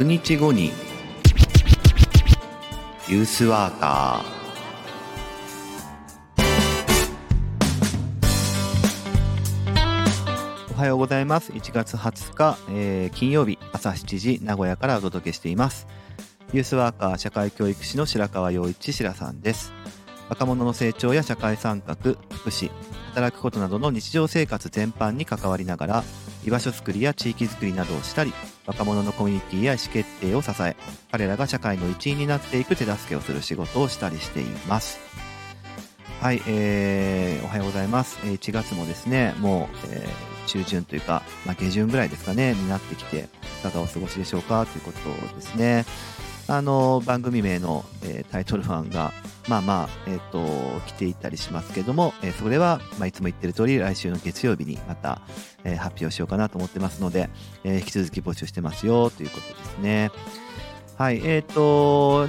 100日後にユースワーカー。おはようございます。1月20日、えー金曜日朝7時名古屋からお届けしています。ユースワーカー社会教育士の白川陽一白さんです。若者の成長や社会参画福祉働くことなどの日常生活全般に関わりながら居場所づくりや地域づくりなどをしたり若者のコミュニティや意思決定を支え彼らが社会の一員になっていく手助けをする仕事をしたりしています。はい、えー、おはようございます。1月もですねもう、えー中旬というか、まあ、下旬ぐらいですかねになってきていかがお過ごしでしょうかということですね。あの番組名の、えータイトル案がまあまあ、えっ、と、来ていたりしますけども、えーそれは、まあ、いつも言ってる通り、来週の月曜日にまた、えー発表しようかなと思ってますので、え引き続き募集してますよということですね。はい、えっ、と、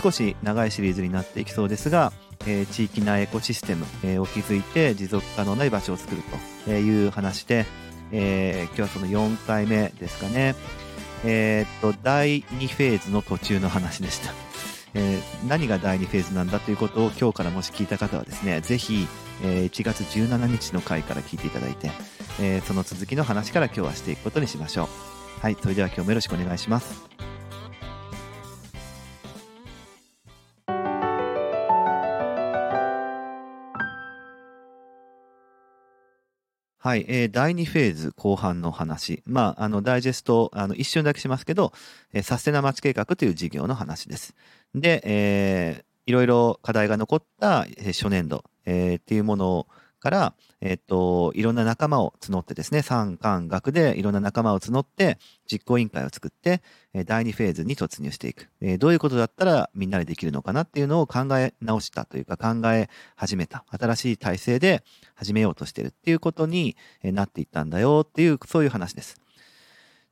少し長いシリーズになっていきそうですが、え地域内エコシステム、えを築いて持続可能な居場所を作るという話で、え今日はその4回目ですかね。えっ、と、第2フェーズの途中の話でした。えー何が第2フェーズなんだということを今日からもし聞いた方はですね、ぜひ、えー1月17日の回から聞いていただいて、えーその続きの話から今日はしていくことにしましょう。はい、それでは今日もよろしくお願いします。はい、えー第2フェーズ後半の話。まあ、あの、ダイジェスト、あの、一瞬だけしますけど、えーサステナ街計画という事業の話です。で、えーいろいろ課題が残った初年度、えーっていうものをから、えっ、と、いろんな仲間を募ってですね、産官学でいろんな仲間を募って、実行委員会を作って、第2フェーズに突入していく。どういうことだったらみんなでできるのかなっていうのを考え直したというか考え始めた。新しい体制で始めようとしてるっていうことになっていったんだよっていう、そういう話です。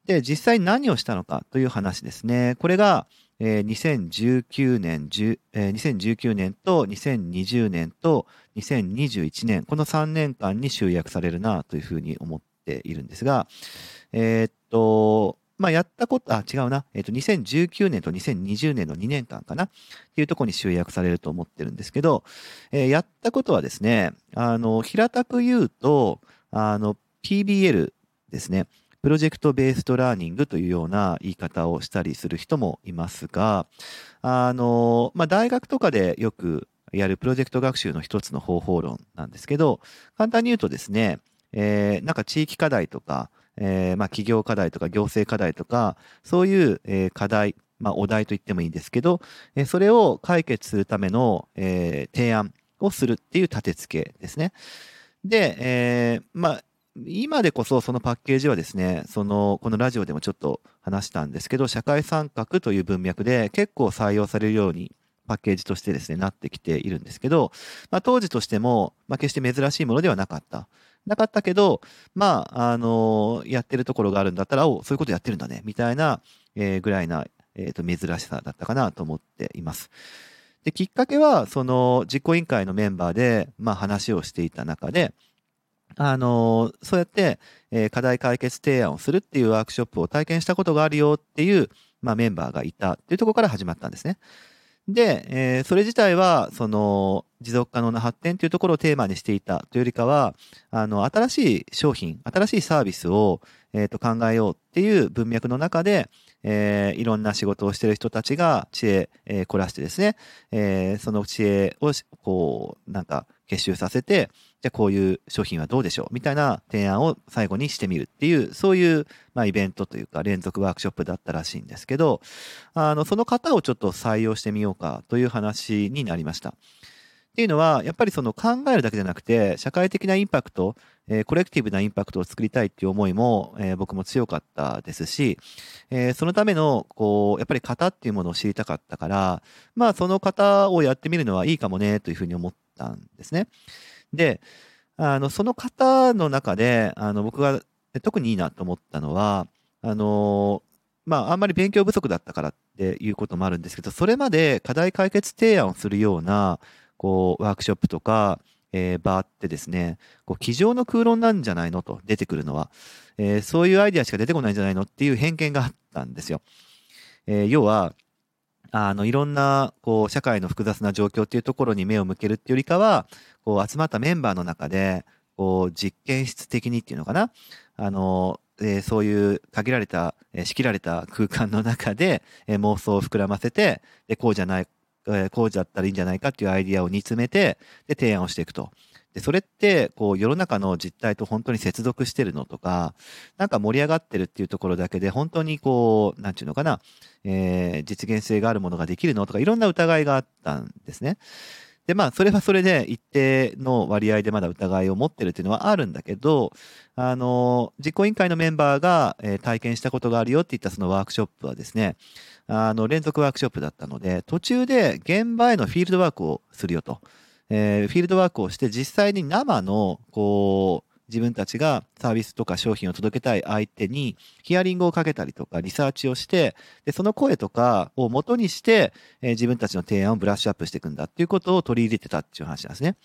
で、実際何をしたのかという話ですね。これが、えー2019年、10えー2019年と2020年と2021年、この3年間に集約されるなというふうに思っているんですが、えーっと、まあ、やったこと、あ、違うな。えーっと、2019年と2020年の2年間かなっていうとこに集約されると思ってるんですけど、えーやったことはですね、あの、平たく言うと、あの、PBL ですね。プロジェクトベーストラーニングというような言い方をしたりする人もいますが、あの、まあ、大学とかでよくやるプロジェクト学習の一つの方法論なんですけど、簡単に言うとですね、えーなんか地域課題とか、えーまあ、企業課題とか行政課題とか、そういう、え課題、まあ、お題と言ってもいいんですけど、えそれを解決するための、え提案をするっていう立て付けですね。で、えーまあ、今でこそそのパッケージはですね、その、このラジオでもちょっと話したんですけど、社会参画という文脈で結構採用されるようにパッケージとしてですね、なってきているんですけど、まあ当時としても、まあ決して珍しいものではなかった。なかったけど、まあ、あのやってるところがあるんだったら、おそういうことやってるんだね、みたいな、えーぐらいな、えっ、と、珍しさだったかなと思っています。で、きっかけは、その、実行委員会のメンバーで、まあ話をしていた中で、あのそうやって、えー課題解決提案をするっていうワークショップを体験したことがあるよっていう、まあ、メンバーがいたっていうところから始まったんですね。で、えーそれ自体は、その、持続可能な発展というところをテーマにしていたというよりかは、あの、新しい商品、新しいサービスを、えっ、と、考えようっていう文脈の中で、えーいろんな仕事をしている人たちが知恵、えー凝らしてですね、えーその知恵を、こう、なんか結集させて、じゃあこういう商品はどうでしょうみたいな提案を最後にしてみるっていう、そういう、まあ、イベントというか連続ワークショップだったらしいんですけど、あの、その方をちょっと採用してみようかという話になりました。っていうのは、やっぱりその考えるだけじゃなくて、社会的なインパクト、えーコレクティブなインパクトを作りたいっていう思いも、えー僕も強かったですし、えーそのための、こう、やっぱり型っていうものを知りたかったから、まあ、その型をやってみるのはいいかもね、というふうに思ったんですね。で、あの、その方の中で、あの、僕が特にいいなと思ったのは、あの、まあ、あんまり勉強不足だったからっていうこともあるんですけど、それまで課題解決提案をするような、こう、ワークショップとか、えー場ってですね、こう、机上の空論なんじゃないのと出てくるのは、えーそういうアイデアしか出てこないんじゃないのっていう偏見があったんですよ。えー要は、あの、いろんな、こう、社会の複雑な状況っていうところに目を向けるっていうよりかは、こう、集まったメンバーの中で、こう、実験室的にっていうのかな？あの、えーそういう限られた、えー仕切られた空間の中で、えー妄想を膨らませて、で、こうじゃない、えーこうじゃったらいいんじゃないかっていうアイディアを煮詰めて、で、提案をしていくと。で、それって、こう、世の中の実態と本当に接続してるのとか、なんか盛り上がってるっていうところだけで、本当にこう、なんていうのかな、えー実現性があるものができるのとか、いろんな疑いがあったんですね。で、まあ、それはそれで一定の割合でまだ疑いを持ってるっていうのはあるんだけど、あの、実行委員会のメンバーが、えー体験したことがあるよって言ったそのワークショップはですね、あの、連続ワークショップだったので、途中で現場へのフィールドワークをするよと。えーフィールドワークをして実際に生の、こう、自分たちがサービスとか商品を届けたい相手にヒアリングをかけたりとかリサーチをして、で、その声とかを元にして、えー自分たちの提案をブラッシュアップしていくんだっていうことを取り入れてたっていう話なんですね。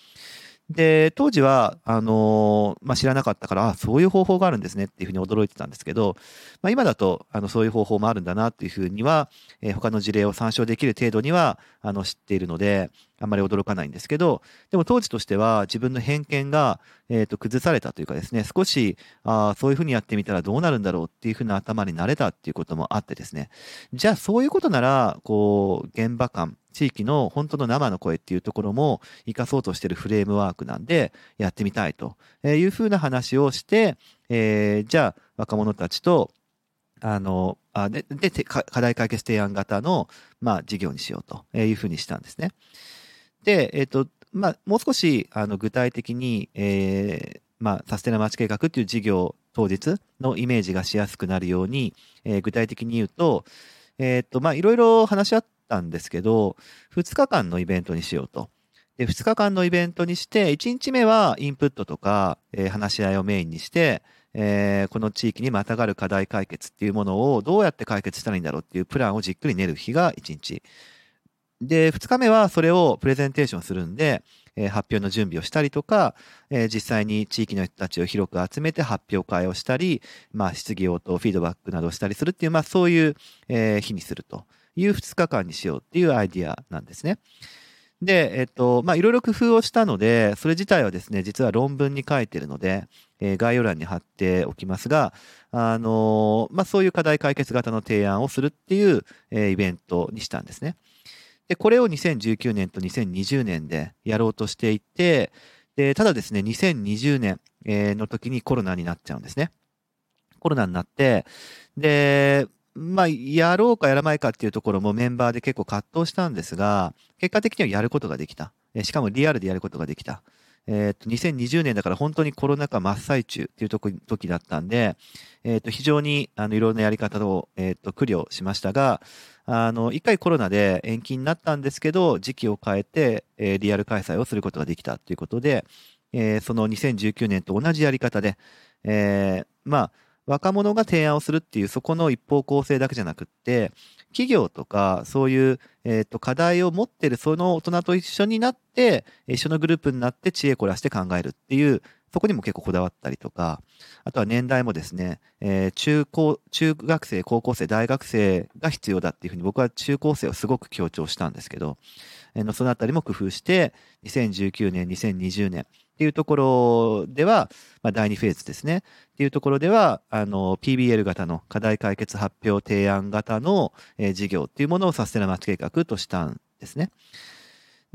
で、当時は、あのーまあ、知らなかったから、あ、そういう方法があるんですねっていうふうに驚いてたんですけど、まあ、今だと、あの、そういう方法もあるんだなっていうふうには、えー他の事例を参照できる程度には、あの、知っているので、あんまり驚かないんですけど、でも当時としては自分の偏見が、えっ、と、崩されたというかですね、少し、ああ、そういうふうにやってみたらどうなるんだろうっていうふうな頭になれたっていうこともあってですね、じゃあそういうことなら、こう、現場感、地域の本当の生の声っていうところも活かそうとしてるフレームワークなんで、やってみたいというふうな話をして、えーじゃあ若者たちと、あの、あで、で、課題解決提案型の、まあ、事業にしようというふうにしたんですね。で、えっ、と、まあ、もう少し、あの、具体的に、えーまあ、サステナ街計画っていう事業当日のイメージがしやすくなるように、えー具体的に言うと、えっ、と、まあ、いろいろ話し合ったんですけど、2日間のイベントにしようと。で、2日間のイベントにして、1日目はインプットとか、えー話し合いをメインにして、えーこの地域にまたがる課題解決っていうものをどうやって解決したらいいんだろうっていうプランをじっくり練る日が1日。で、2日目はそれをプレゼンテーションするんで、え発表の準備をしたりとか、え実際に地域の人たちを広く集めて発表会をしたり、まあ、質疑応答、フィードバックなどをしたりするっていう、まあ、そういう、え日にするという2日間にしようっていうアイディアなんですね。で、えっと、まあ、いろいろ工夫をしたので、それ自体はですね、実は論文に書いてるので、えー概要欄に貼っておきますが、あのーまあ、そういう課題解決型の提案をするっていう、えーイベントにしたんですね。で、これを2019年と2020年でやろうとしていて、で、ただですね、2020年の時にコロナになっちゃうんですね。コロナになって、で、まあ、やろうかやらないかっていうところもメンバーで結構葛藤したんですが、結果的にはやることができた。しかもリアルでやることができた。えっ、と、2020年だから本当にコロナ禍真っ最中っていう時だったんで、えっ、と、非常に、あの、いろんなやり方を、えっ、と、苦慮しましたが、あの、一回コロナで延期になったんですけど、時期を変えて、えーリアル開催をすることができたということで、えーその2019年と同じやり方で、えーまあ、若者が提案をするっていうそこの一方向性だけじゃなくって、企業とかそういう、えーと課題を持ってるその大人と一緒になって、一緒のグループになって知恵凝らして考えるっていう、そこにも結構こだわったりとか、あとは年代もですね、えー中高、中学生、高校生、大学生が必要だっていうふうに僕は中高生をすごく強調したんですけど、えーそのあたりも工夫して、2019年、2020年っていうところでは、まあ、第2フェーズですね。っていうところでは、あの、PBL 型の課題解決発表提案型の、えー事業っていうものをサステナマッチ計画としたんですね。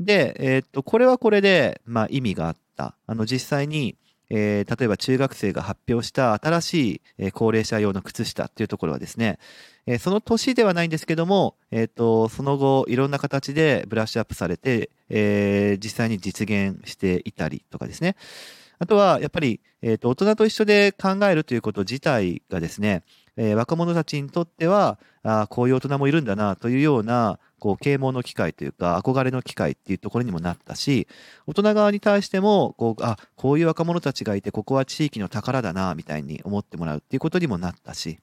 で、えーっと、これはこれで、まあ、意味があった。あの、実際に、えー例えば中学生が発表した新しい、えー高齢者用の靴下っていうところはですね、えーその年ではないんですけども、えーっと、その後、いろんな形でブラッシュアップされて、え実際に実現していたりとかですね。あとは、やっぱり、えーっと、大人と一緒で考えるということ自体がですね、え若者たちにとっては、あこういう大人もいるんだなというような、こう、啓蒙の機会というか、憧れの機会っていうところにもなったし、大人側に対しても、こう、あ、こういう若者たちがいて、ここは地域の宝だな、みたいに思ってもらうっていうことにもなったし、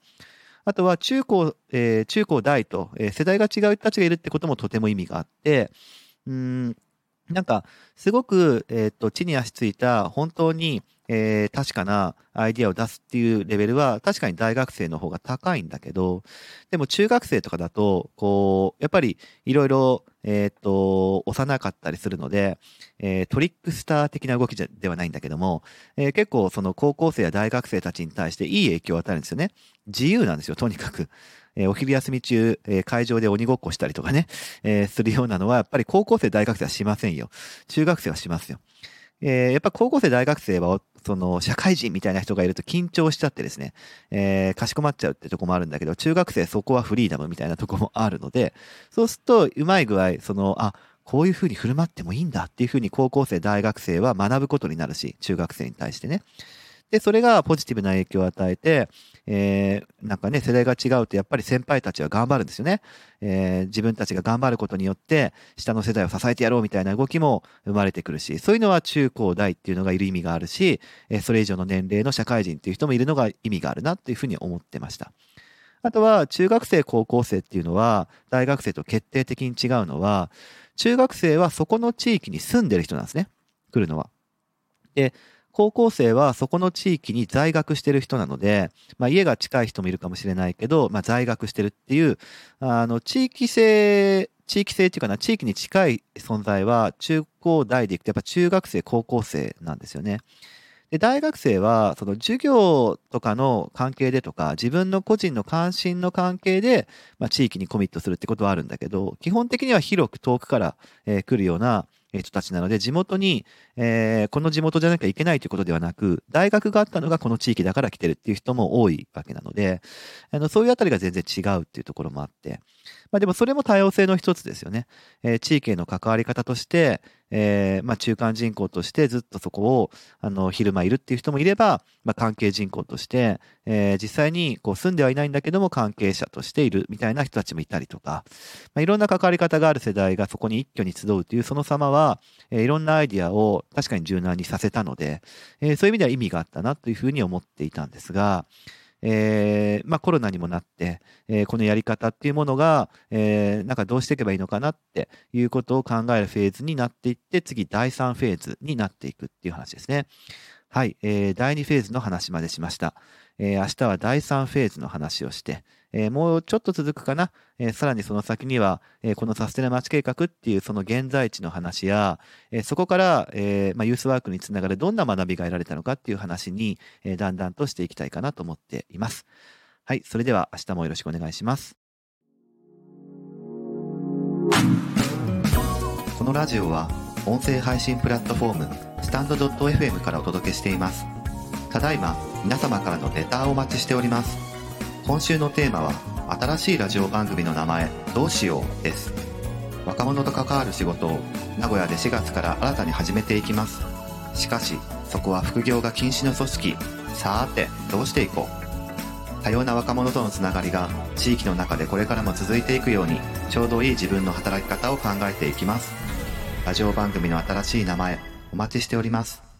あとは中高、えー中高大と、えー世代が違う人たちがいるってこともとても意味があって、うーん、なんか、すごく、えっ、と、地に足ついた、本当に、えー、確かなアイディアを出すっていうレベルは確かに大学生の方が高いんだけど、でも中学生とかだと、こう、やっぱりいろいろ、えっ、と、幼かったりするので、えー、トリックスター的な動きじゃではないんだけども、えー、結構その高校生や大学生たちに対していい影響を与えるんですよね。自由なんですよ、とにかく。えー、お昼休み中、えー、会場で鬼ごっこしたりとかね、えー、するようなのは、やっぱり高校生、大学生はしませんよ。中学生はしますよ。えー、やっぱ高校生、大学生は、その、社会人みたいな人がいると緊張しちゃってですね、えー、かしこまっちゃうってとこもあるんだけど、中学生そこはフリーダムみたいなとこもあるので、そうすると、うまい具合、その、あ、こういうふうに振る舞ってもいいんだっていうふうに高校生、大学生は学ぶことになるし、中学生に対してね。で、それがポジティブな影響を与えて、えー、なんかね、世代が違うとやっぱり先輩たちは頑張るんですよね。えー、自分たちが頑張ることによって、下の世代を支えてやろうみたいな動きも生まれてくるし、そういうのは中高大っていうのがいる意味があるし、えー、それ以上の年齢の社会人っていう人もいるのが意味があるなっていうふうに思ってました。あとは、中学生、高校生っていうのは、大学生と決定的に違うのは、中学生はそこの地域に住んでる人なんですね。来るのは。で、高校生はそこの地域に在学してる人なので、まあ、家が近い人もいるかもしれないけど、まあ、在学してるっていう、あの、地域性、地域性っていうかな、地域に近い存在は中高大でいくとやっぱ中学生、高校生なんですよね。で、大学生は、その授業とかの関係でとか、自分の個人の関心の関係で、まあ、地域にコミットするってことはあるんだけど、基本的には広く遠くから、えー、来るような、人たちなので、地元に、えー、この地元じゃなきゃいけないということではなく、大学があったのがこの地域だから来てるっていう人も多いわけなので、あのそういうあたりが全然違うっていうところもあって、まあでもそれも多様性の一つですよね。えー、地域への関わり方として、えー、まあ中間人口としてずっとそこを、あの、昼間いるっていう人もいれば、まあ関係人口として、えー、実際にこう住んではいないんだけども関係者としているみたいな人たちもいたりとか、まあいろんな関わり方がある世代がそこに一挙に集うというその様は、えー、いろんなアイディアを確かに柔軟にさせたので、えー、そういう意味では意味があったなというふうに思っていたんですが、えー、まあコロナにもなって、えー、このやり方っていうものが、えー、なんかどうしていけばいいのかなっていうことを考えるフェーズになっていって、次第3フェーズになっていくっていう話ですね。はい、えー、第2フェーズの話までしました。えー、明日は第3フェーズの話をして、えー、もうちょっと続くかな。えー、さらにその先には、えー、このサステナ町計画っていうその現在地の話や、えー、そこから、えーまあ、ユースワークにつながるどんな学びが得られたのかっていう話に、えー、だんだんとしていきたいかなと思っています。はい、それでは明日もよろしくお願いします。このラジオは音声配信プラットフォームスタンド .fm からお届けしています。ただいま皆様からのレターをお待ちしております。今週のテーマは新しいラジオ番組の名前どうしようです。若者と関わる仕事を名古屋で4月から新たに始めていきます。しかしそこは副業が禁止の組織。さーてどうしていこう。多様な若者とのつながりが地域の中でこれからも続いていくようにちょうどいい自分の働き方を考えていきます。ラジオ番組の新しい名前お待ちしております。